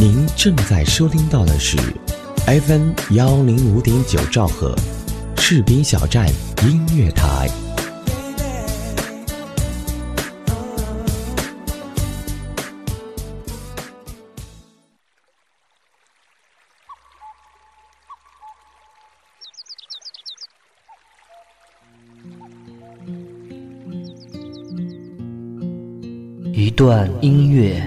您正在收听到的是 FM 幺零五点九兆赫，士兵小站音乐台。一段音乐，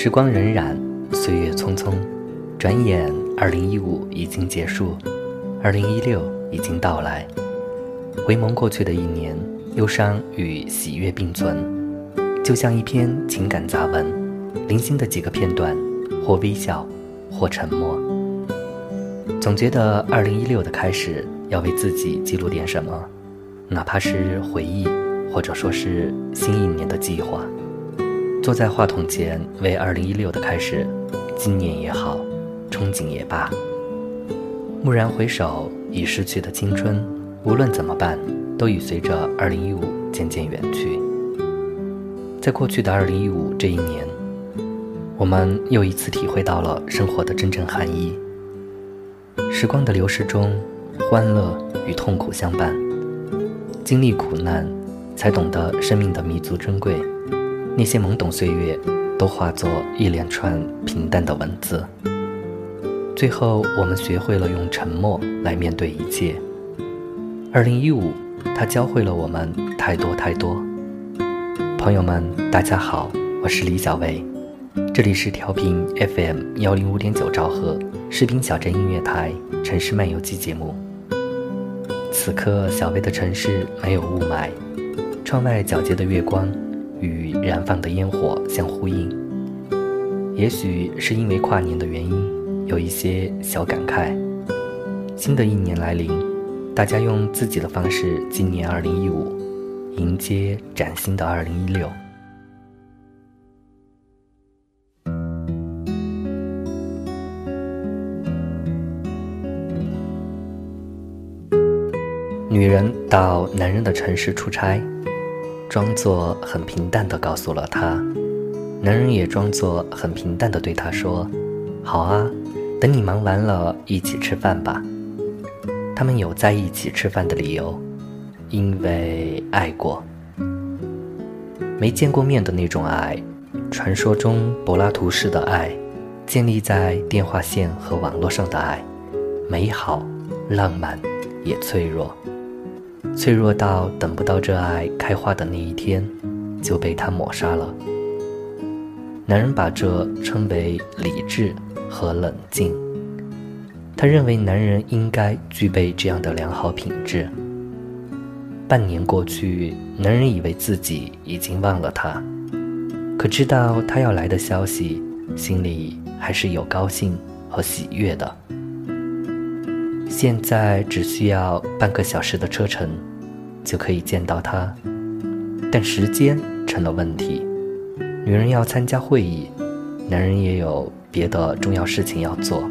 时光荏苒，岁月匆匆，转眼二零一五已经结束，二零一六已经到来。回眸过去的一年，忧伤与喜悦并存，就像一篇情感杂文，零星的几个片段，或微笑，或沉默。总觉得二零一六的开始要为自己记录点什么，哪怕是回忆，或者说是新一年的计划。坐在话筒前，为二零一六的开始，纪念也好，憧憬也罢。蓦然回首，已逝去的青春，无论怎么办，都已随着二零一五渐渐远去。在过去的二零一五这一年，我们又一次体会到了生活的真正含义。时光的流逝中，欢乐与痛苦相伴，经历苦难，才懂得生命的弥足珍贵。那些懵懂岁月，都化作一连串平淡的文字。最后，我们学会了用沉默来面对一切。二零一五，它教会了我们太多太多。朋友们，大家好，我是李小薇，这里是调频 FM 幺零五点九兆赫士兵小镇音乐台城市漫游记节目。此刻，小薇的城市没有雾霾，窗外皎洁的月光。与燃放的烟火相呼应，也许是因为跨年的原因，有一些小感慨。新的一年来临，大家用自己的方式纪念2015，迎接崭新的2016。女人到男人的城市出差。装作很平淡的告诉了他，男人也装作很平淡的对她说：“好啊，等你忙完了，一起吃饭吧。”他们有在一起吃饭的理由，因为爱过。没见过面的那种爱，传说中柏拉图式的爱，建立在电话线和网络上的爱，美好、浪漫，也脆弱。脆弱到等不到这爱开花的那一天，就被他抹杀了。男人把这称为理智和冷静。他认为男人应该具备这样的良好品质。半年过去，男人以为自己已经忘了他，可知道他要来的消息，心里还是有高兴和喜悦的。现在只需要半个小时的车程，就可以见到他，但时间成了问题。女人要参加会议，男人也有别的重要事情要做。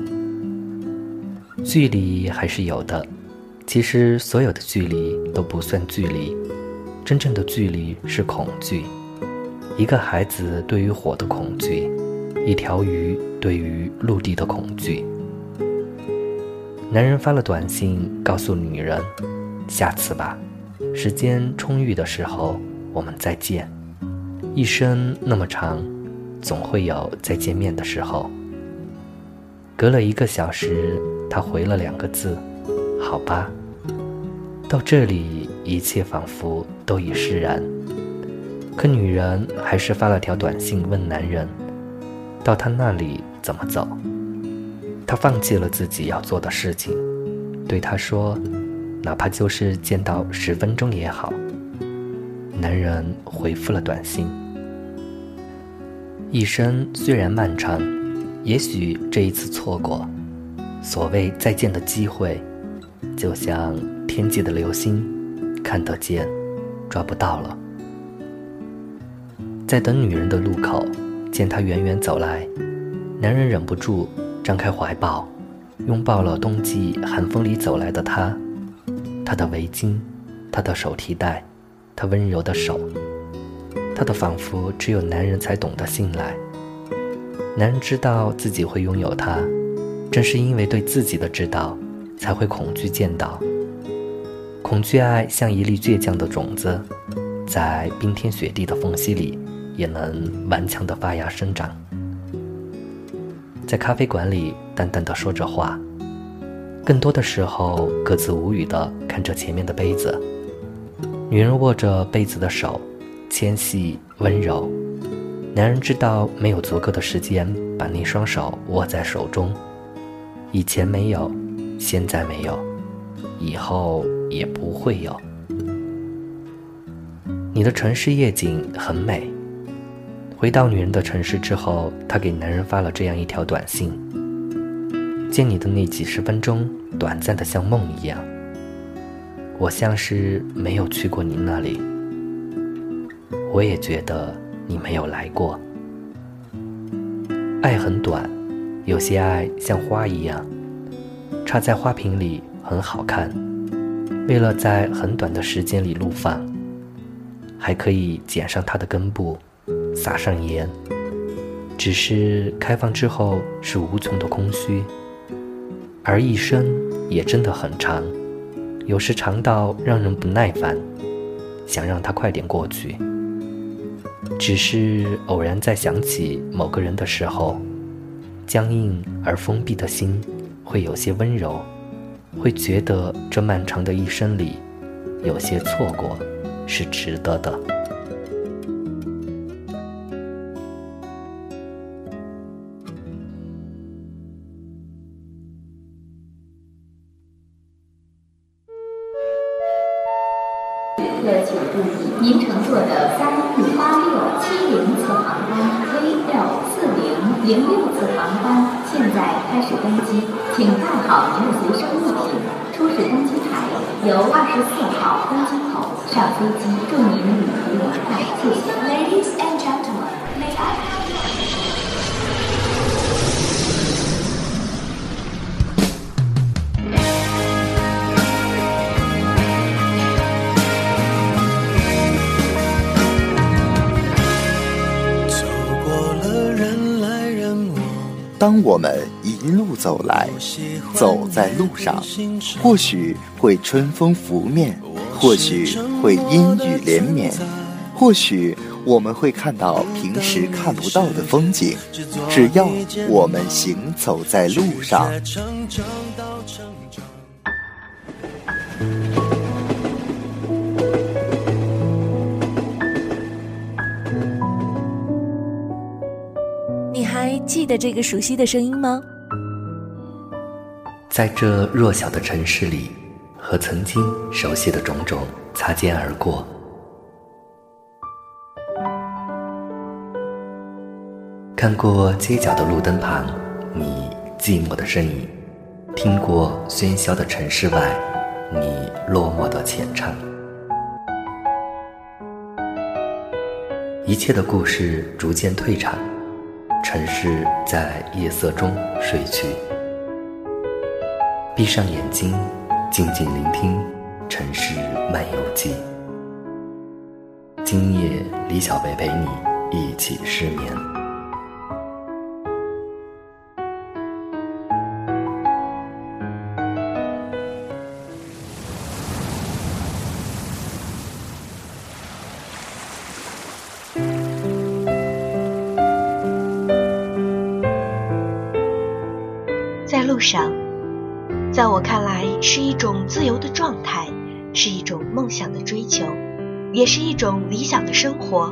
距离还是有的，其实所有的距离都不算距离，真正的距离是恐惧。一个孩子对于火的恐惧，一条鱼对于陆地的恐惧。男人发了短信告诉女人：“下次吧，时间充裕的时候我们再见。一生那么长，总会有再见面的时候。”隔了一个小时，他回了两个字：“好吧。”到这里，一切仿佛都已释然。可女人还是发了条短信问男人：“到他那里怎么走？”他放弃了自己要做的事情，对他说：“哪怕就是见到十分钟也好。”男人回复了短信：“一生虽然漫长，也许这一次错过，所谓再见的机会，就像天际的流星，看得见，抓不到了。在等女人的路口，见她远远走来，男人忍不住张开怀抱，拥抱了冬季寒风里走来的她。她的围巾，她的手提袋，她温柔的手，她的仿佛只有男人才懂得信赖。男人知道自己会拥有她，正是因为对自己的知道，才会恐惧见到。恐惧爱像一粒倔强的种子，在冰天雪地的缝隙里。也能顽强地发芽生长。在咖啡馆里，淡淡的说着话，更多的时候各自无语的看着前面的杯子。女人握着杯子的手，纤细温柔。男人知道没有足够的时间把那双手握在手中，以前没有，现在没有，以后也不会有。你的城市夜景很美。回到女人的城市之后，他给男人发了这样一条短信：“见你的那几十分钟，短暂的像梦一样。我像是没有去过您那里，我也觉得你没有来过。爱很短，有些爱像花一样，插在花瓶里很好看，为了在很短的时间里怒放，还可以剪上它的根部。”撒上盐，只是开放之后是无穷的空虚，而一生也真的很长，有时长到让人不耐烦，想让它快点过去。只是偶然在想起某个人的时候，僵硬而封闭的心会有些温柔，会觉得这漫长的一生里，有些错过是值得的。旅客请注意您乘坐的三五八六七零次航班 VL 四零零六次航班现在开始登机，请带好您的随身物品。出示登机牌，由二十四号登机口上飞机。祝您旅途愉快，谢谢。Ladies and 当我们一路走来，走在路上，或许会春风拂面，或许会阴雨连绵，或许我们会看到平时看不到的风景。只要我们行走在路上。得这个熟悉的声音吗？在这弱小的城市里，和曾经熟悉的种种擦肩而过。看过街角的路灯旁，你寂寞的身影；听过喧嚣的城市外，你落寞的浅唱。一切的故事逐渐退场。城市在夜色中睡去，闭上眼睛，静静聆听《城市漫游记》。今夜，李小贝陪你一起失眠。路上，在我看来是一种自由的状态，是一种梦想的追求，也是一种理想的生活。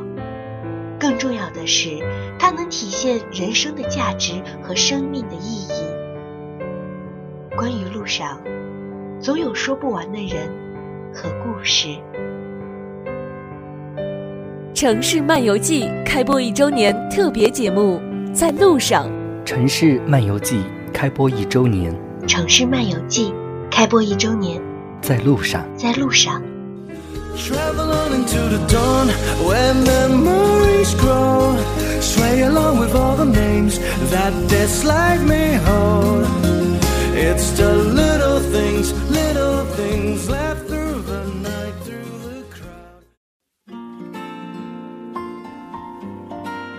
更重要的是，它能体现人生的价值和生命的意义。关于路上，总有说不完的人和故事。城市漫游记开播一周年特别节目，在路上。城市漫游记开播一周年。城市漫游记开播一周年，在路上。在路上。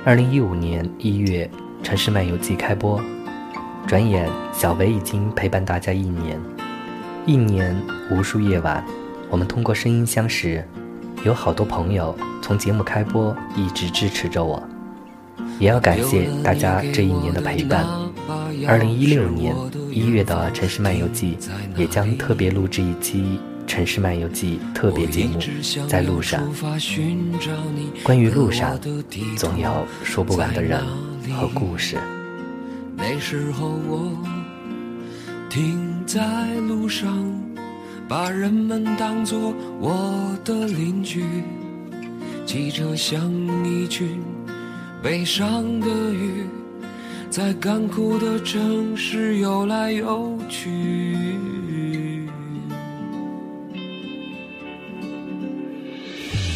二零一五年一月，《城市漫游记》开播，转眼小维已经陪伴大家一年。一年无数夜晚，我们通过声音相识，有好多朋友从节目开播一直支持着我，也要感谢大家这一年的陪伴。二零一六年一月的《城市漫游记》也将特别录制一期。《城市漫游记》特别节目，在路上。关于路上，总有说不完的人和故事。那时候我停在路上，把人们当作我的邻居。汽车像一群悲伤的鱼，在干枯的城市游来游去。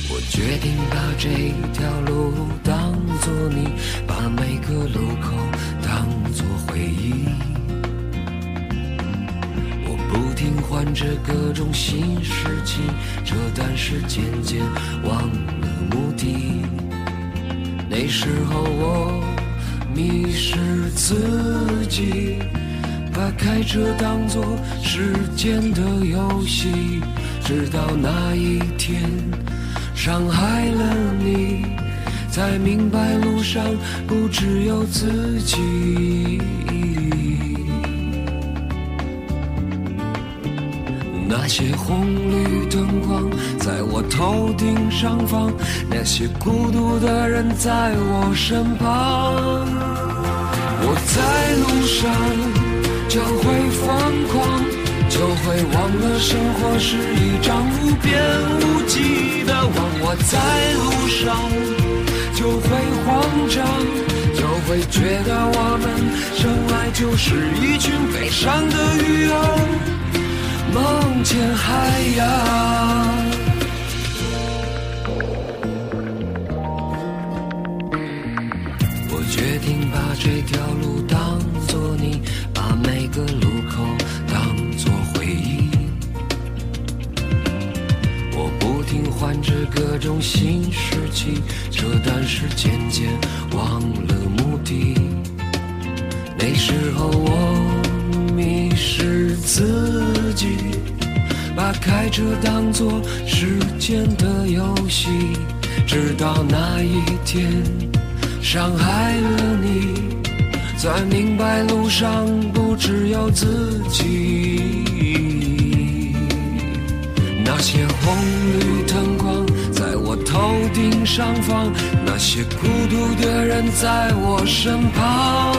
我决定把这条路当作你，把每个路口当作回忆。我不停换着各种新事情，这但是渐渐忘了目的。那时候我迷失自己，把开车当作时间的游戏，直到那一天。伤害了你，才明白路上不只有自己。那些红绿灯光在我头顶上方，那些孤独的人在我身旁。我在路上就会疯狂，就会忘了生活是一张无边无际的网。我在路上就会慌张，就会觉得我们生来就是一群悲伤的鱼儿，梦见海洋。这当作时间的游戏，直到那一天伤害了你，才明白路上不只有自己。那些红绿灯光在我头顶上方，那些孤独的人在我身旁。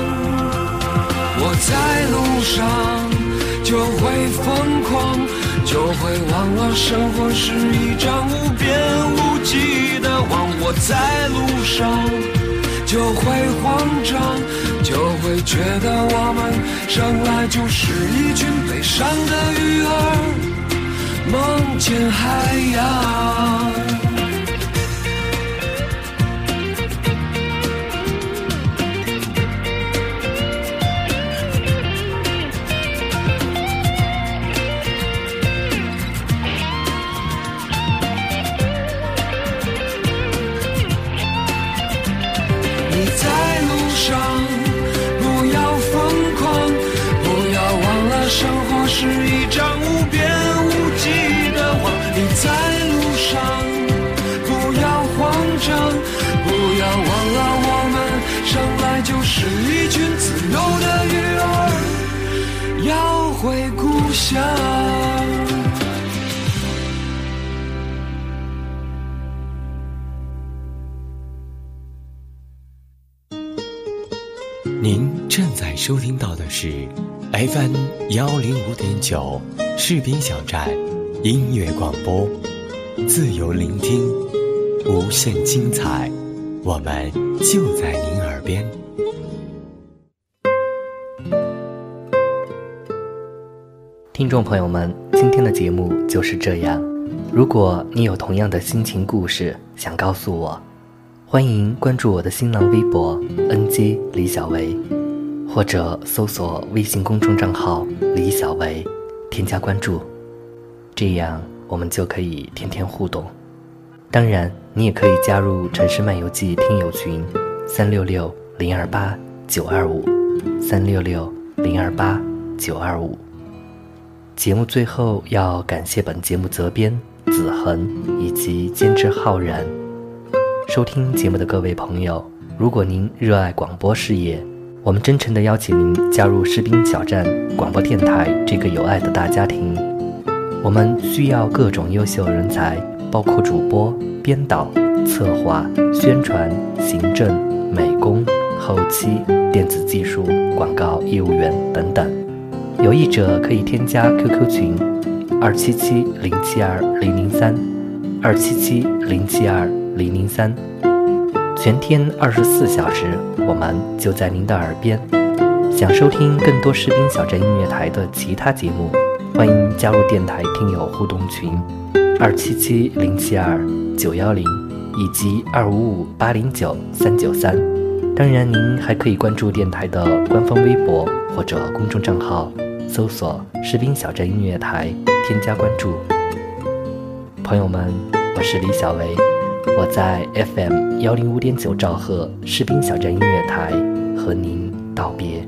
我在路上就会疯狂，就会忘了生活是一张无边无际的网。我在路上就会慌张，就会觉得我们生来就是一群悲伤的鱼儿。梦见海洋。您正在收听到的是 FM 幺零五点九士兵小站音乐广播，自由聆听，无限精彩，我们就在您耳边。听众朋友们，今天的节目就是这样。如果你有同样的心情故事想告诉我，欢迎关注我的新浪微博 “nj 李小维”，或者搜索微信公众账号“李小维”，添加关注，这样我们就可以天天互动。当然，你也可以加入《城市漫游记》听友群：三六六零二八九二五，三六六零二八九二五。节目最后要感谢本节目责编子恒以及监制浩然。收听节目的各位朋友，如果您热爱广播事业，我们真诚地邀请您加入士兵小站广播电台这个有爱的大家庭。我们需要各种优秀人才，包括主播、编导、策划、宣传、行政、美工、后期、电子技术、广告业务员等等。有意者可以添加 QQ 群：二七七零七二零零三，二七七零七二。零零三，全天二十四小时，我们就在您的耳边。想收听更多士兵小镇音乐台的其他节目，欢迎加入电台听友互动群：二七七零七二九幺零以及二五五八零九三九三。当然，您还可以关注电台的官方微博或者公众账号，搜索“士兵小镇音乐台”，添加关注。朋友们，我是李小维。我在 FM 幺零五点九兆赫士兵小站音乐台和您道别，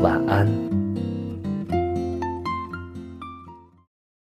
晚安。